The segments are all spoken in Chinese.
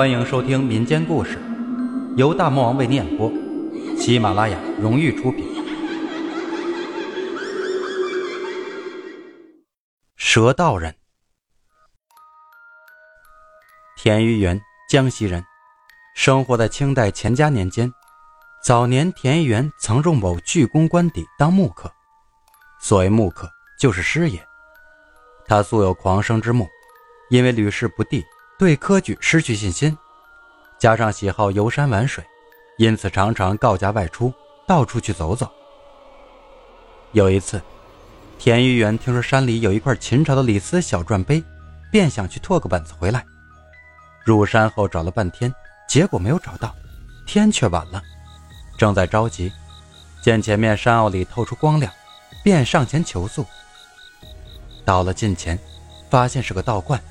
欢迎收听民间故事，由大魔王为您演播，喜马拉雅荣誉出品。蛇道人，田玉元，江西人，生活在清代乾嘉年间。早年，田玉元曾入某巨公官邸当木客，所谓木客就是师爷。他素有狂生之目，因为屡试不第。对科举失去信心，加上喜好游山玩水，因此常常告假外出，到处去走走。有一次，田玉元听说山里有一块秦朝的李斯小篆碑，便想去拓个本子回来。入山后找了半天，结果没有找到，天却晚了，正在着急，见前面山坳里透出光亮，便上前求宿。到了近前，发现是个道观。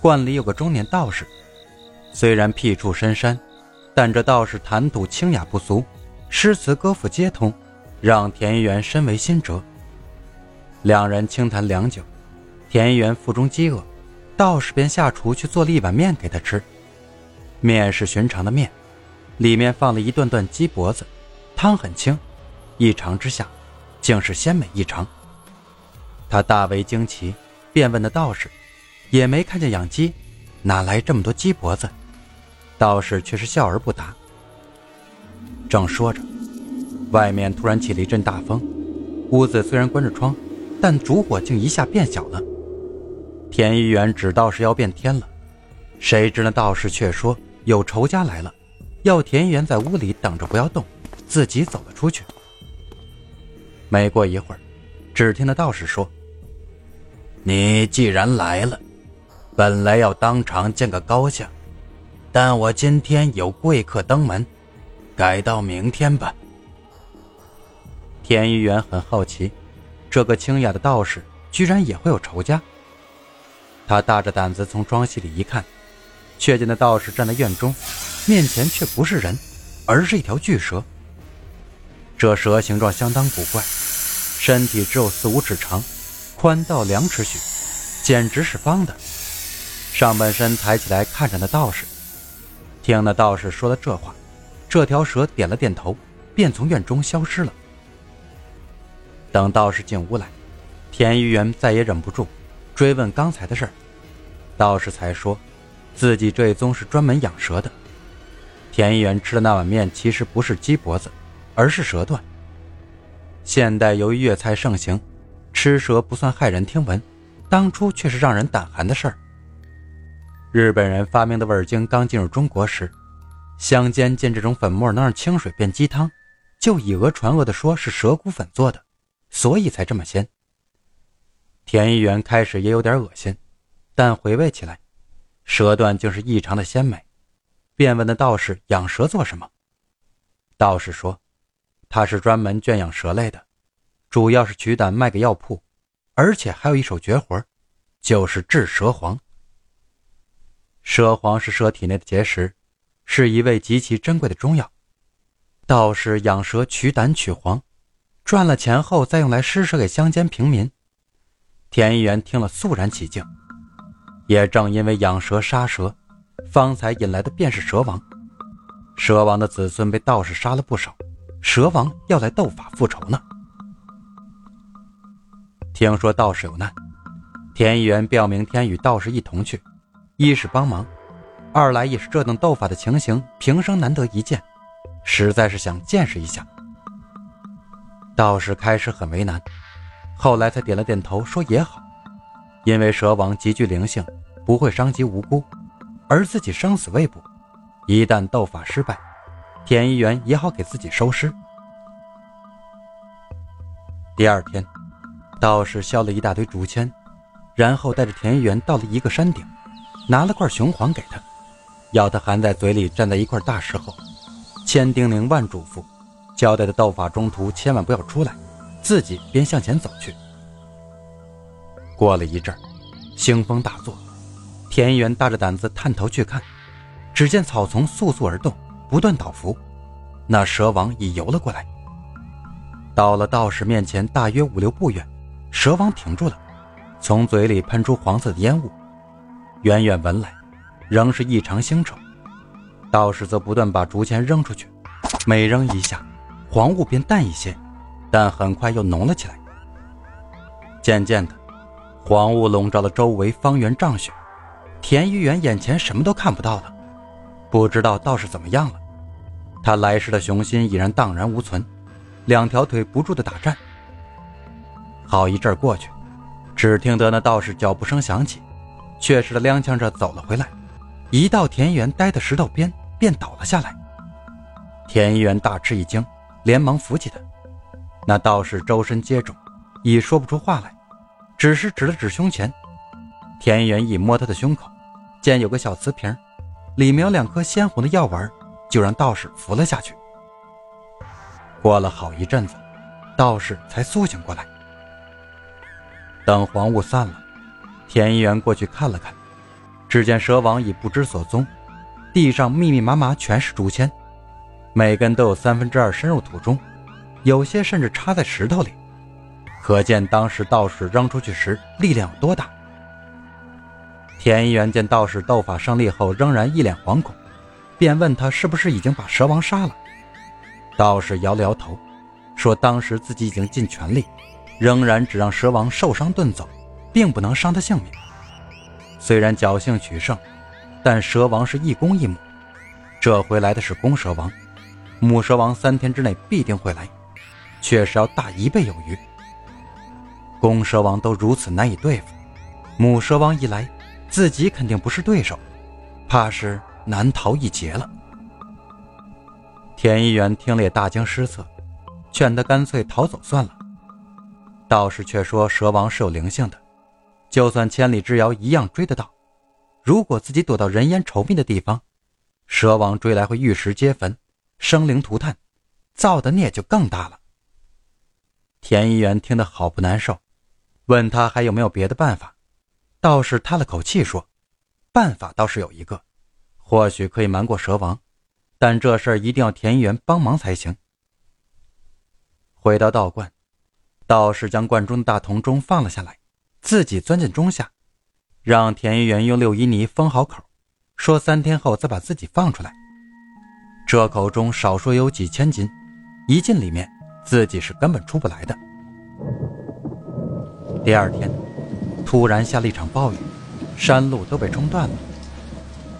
观里有个中年道士，虽然僻处深山，但这道士谈吐清雅不俗，诗词歌赋皆通，让田一元深为心折。两人轻谈良久，田一元腹中饥饿，道士便下厨去做了一碗面给他吃。面是寻常的面，里面放了一段段鸡脖子，汤很清，一尝之下，竟是鲜美异常。他大为惊奇，便问那道士。也没看见养鸡，哪来这么多鸡脖子？道士却是笑而不答。正说着，外面突然起了一阵大风，屋子虽然关着窗，但烛火竟一下变小了。田一元指道士要变天了，谁知那道士却说有仇家来了，要田一元在屋里等着不要动，自己走了出去。没过一会儿，只听那道士说：“你既然来了。”本来要当场见个高下，但我今天有贵客登门，改到明天吧。田一元很好奇，这个清雅的道士居然也会有仇家。他大着胆子从庄隙里一看，却见那道士站在院中，面前却不是人，而是一条巨蛇。这蛇形状相当古怪，身体只有四五尺长，宽到两尺许，简直是方的。上半身抬起来看着那道士，听那道士说了这话，这条蛇点了点头，便从院中消失了。等道士进屋来，田玉元再也忍不住，追问刚才的事儿，道士才说，自己这一宗是专门养蛇的。田玉元吃的那碗面其实不是鸡脖子，而是蛇段。现代由于粤菜盛行，吃蛇不算骇人听闻，当初却是让人胆寒的事儿。日本人发明的味精刚进入中国时，乡间见这种粉末能让清水变鸡汤，就以讹传讹的说是蛇骨粉做的，所以才这么鲜。田一元开始也有点恶心，但回味起来，蛇段竟是异常的鲜美，便问那道士养蛇做什么。道士说，他是专门圈养蛇类的，主要是取胆卖给药铺，而且还有一手绝活，就是治蛇黄。蛇黄是蛇体内的结石，是一味极其珍贵的中药。道士养蛇取胆取黄，赚了钱后再用来施舍给乡间平民。田一元听了肃然起敬。也正因为养蛇杀蛇，方才引来的便是蛇王。蛇王的子孙被道士杀了不少，蛇王要来斗法复仇呢。听说道士有难，田一元便要明天与道士一同去。一是帮忙，二来也是这等斗法的情形平生难得一见，实在是想见识一下。道士开始很为难，后来才点了点头，说也好，因为蛇王极具灵性，不会伤及无辜，而自己生死未卜，一旦斗法失败，田一元也好给自己收尸。第二天，道士削了一大堆竹签，然后带着田一元到了一个山顶。拿了块雄黄给他，要他含在嘴里，站在一块大石后，千叮咛万嘱咐，交代的斗法中途千万不要出来，自己便向前走去。过了一阵儿，腥风大作，田园大着胆子探头去看，只见草丛簌簌而动，不断倒伏，那蛇王已游了过来，到了道士面前，大约五六步远，蛇王停住了，从嘴里喷出黄色的烟雾。远远闻来，仍是异常腥臭，道士则不断把竹签扔出去，每扔一下，黄雾便淡一些，但很快又浓了起来。渐渐的，黄雾笼罩了周围方圆丈许，田一元眼前什么都看不到了。不知道道士怎么样了，他来时的雄心已然荡然无存，两条腿不住的打颤。好一阵过去，只听得那道士脚步声响起，确实的踉跄着走了回来，一到田园呆的石头边便倒了下来。田园大吃一惊，连忙扶起他。那道士周身接肿，已说不出话来，只是指了指胸前。田园一摸他的胸口，见有个小瓷瓶。里面有两颗鲜红的药丸，就让道士服了下去。过了好一阵子，道士才苏醒过来。等黄雾散了，田一元过去看了看，只见蛇王已不知所踪，地上密密麻麻全是竹签，每根都有三分之二深入土中，有些甚至插在石头里，可见当时道士扔出去时力量有多大。田一元见道士斗法胜利后仍然一脸惶恐，便问他是不是已经把蛇王杀了。道士摇了摇头，说当时自己已经尽全力，仍然只让蛇王受伤遁走，并不能伤他性命。虽然侥幸取胜，但蛇王是一公一母，这回来的是公蛇王，母蛇王三天之内必定会来，确实要大一倍有余。公蛇王都如此难以对付，母蛇王一来。自己肯定不是对手，怕是难逃一劫了。田一元听了也大惊失色，劝他干脆逃走算了。道士却说蛇王是有灵性的，就算千里之遥一样追得到。如果自己躲到人烟稠密的地方，蛇王追来会玉石皆焚，生灵涂炭，造的孽就更大了。田一元听得好不难受，问他还有没有别的办法。道士叹了口气说：“办法倒是有一个，或许可以瞒过蛇王，但这事儿一定要田一元帮忙才行。”回到道观，道士将罐中的大铜钟放了下来，自己钻进钟下，让田一元用六一泥封好口，说三天后再把自己放出来。这口钟少说有几千斤，一进里面，自己是根本出不来的。第二天。突然下了一场暴雨，山路都被冲断了。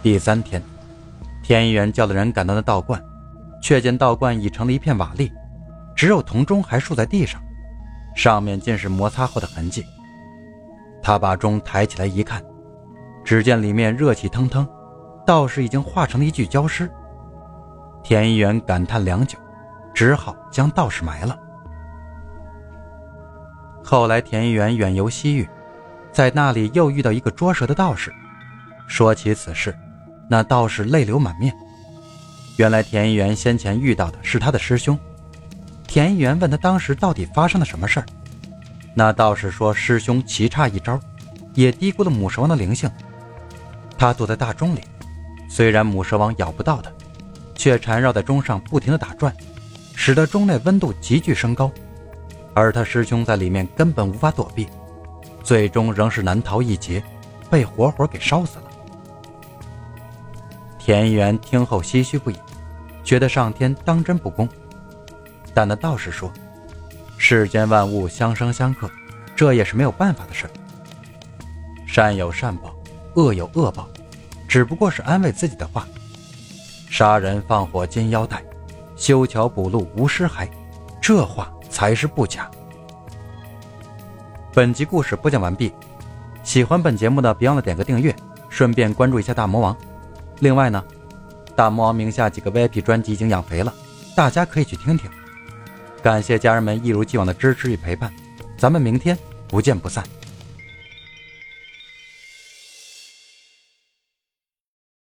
第三天，田一元叫了人赶到那道观，却见道观已成了一片瓦砾，只有铜钟还竖在地上，上面尽是摩擦后的痕迹。他把钟抬起来一看，只见里面热气腾腾，道士已经化成了一具焦尸。田一元感叹良久，只好将道士埋了。后来，田一元远游西域。在那里又遇到一个捉蛇的道士，说起此事，那道士泪流满面。原来田一元先前遇到的是他的师兄。田一元问他当时到底发生了什么事儿，那道士说师兄棋差一招，也低估了母蛇王的灵性。他躲在大钟里，虽然母蛇王咬不到他，却缠绕在钟上不停地打转，使得钟内温度急剧升高，而他师兄在里面根本无法躲避。最终仍是难逃一劫，被活活给烧死了。田园听后唏嘘不已，觉得上天当真不公。但那道士说：“世间万物相生相克，这也是没有办法的事。善有善报，恶有恶报，只不过是安慰自己的话。杀人放火金腰带，修桥补路无尸骸，这话才是不假。”本集故事播讲完毕，喜欢本节目的别忘了点个订阅，顺便关注一下大魔王。另外呢，大魔王名下几个 VIP 专辑已经养肥了，大家可以去听听。感谢家人们一如既往的支持与陪伴，咱们明天不见不散。